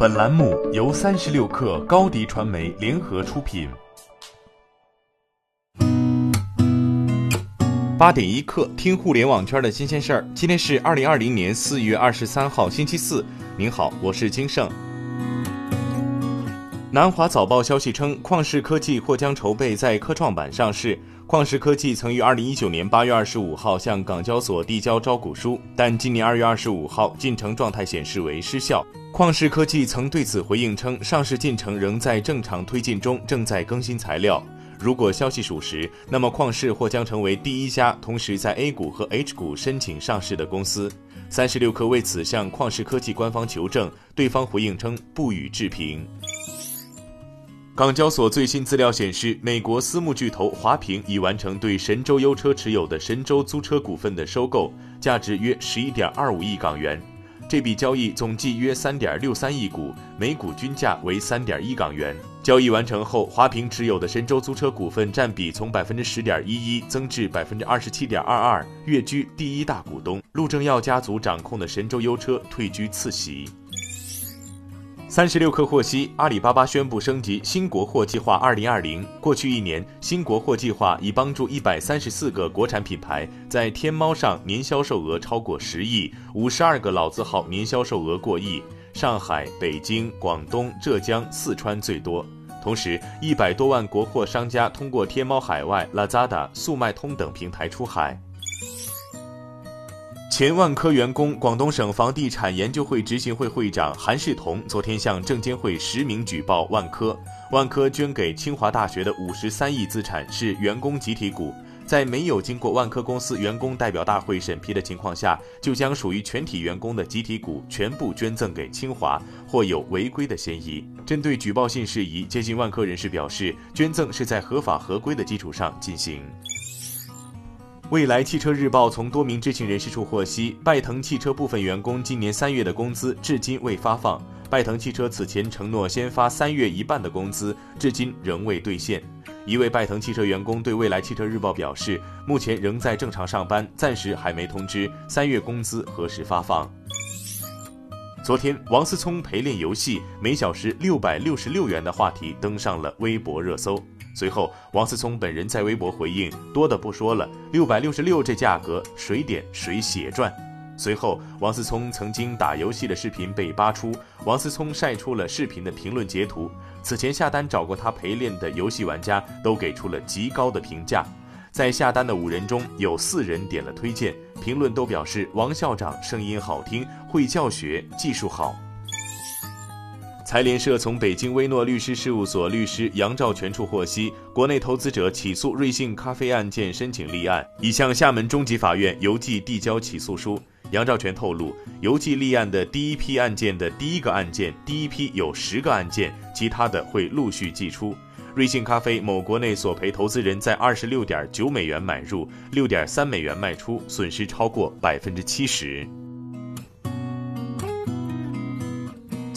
本栏目由三十六氪高低传媒联合出品。八点一刻，听互联网圈的新鲜事儿。今天是二零二零年四月二十三号，星期四。您好，我是金盛。南华早报消息称，旷视科技或将筹备在科创板上市。旷视科技曾于二零一九年八月二十五号向港交所递交招股书，但今年二月二十五号进程状态显示为失效。旷视科技曾对此回应称，上市进程仍在正常推进中，正在更新材料。如果消息属实，那么旷视或将成为第一家同时在 A 股和 H 股申请上市的公司。三十六氪为此向旷视科技官方求证，对方回应称不予置评。港交所最新资料显示，美国私募巨头华平已完成对神州优车持有的神州租车股份的收购，价值约十一点二五亿港元。这笔交易总计约三点六三亿股，每股均价为三点一港元。交易完成后，华平持有的神州租车股份占比从百分之十点一一增至百分之二十七点二二，跃居第一大股东。陆正耀家族掌控的神州优车退居次席。三十六氪获悉，阿里巴巴宣布升级新国货计划二零二零。过去一年，新国货计划已帮助一百三十四个国产品牌在天猫上年销售额超过十亿，五十二个老字号年销售额过亿。上海、北京、广东、浙江、四川最多。同时，一百多万国货商家通过天猫海外、Lazada、速卖通等平台出海。前万科员工、广东省房地产研究会执行会会长韩世彤昨天向证监会实名举报万科。万科捐给清华大学的五十三亿资产是员工集体股，在没有经过万科公司员工代表大会审批的情况下，就将属于全体员工的集体股全部捐赠给清华，或有违规的嫌疑。针对举报信事宜，接近万科人士表示，捐赠是在合法合规的基础上进行。未来汽车日报从多名知情人士处获悉，拜腾汽车部分员工今年三月的工资至今未发放。拜腾汽车此前承诺先发三月一半的工资，至今仍未兑现。一位拜腾汽车员工对未来汽车日报表示，目前仍在正常上班，暂时还没通知三月工资何时发放。昨天，王思聪陪练游戏每小时六百六十六元的话题登上了微博热搜。随后，王思聪本人在微博回应：“多的不说了，六百六十六这价格，谁点谁血赚。”随后，王思聪曾经打游戏的视频被扒出，王思聪晒出了视频的评论截图。此前下单找过他陪练的游戏玩家都给出了极高的评价，在下单的五人中有四人点了推荐，评论都表示王校长声音好听，会教学，技术好。财联社从北京威诺律师事务所律师杨兆全处获悉，国内投资者起诉瑞幸咖啡案件申请立案，已向厦门中级法院邮寄递交起诉书。杨兆全透露，邮寄立案的第一批案件的第一个案件，第一批有十个案件，其他的会陆续寄出。瑞幸咖啡某国内索赔投资人在二十六点九美元买入，六点三美元卖出，损失超过百分之七十。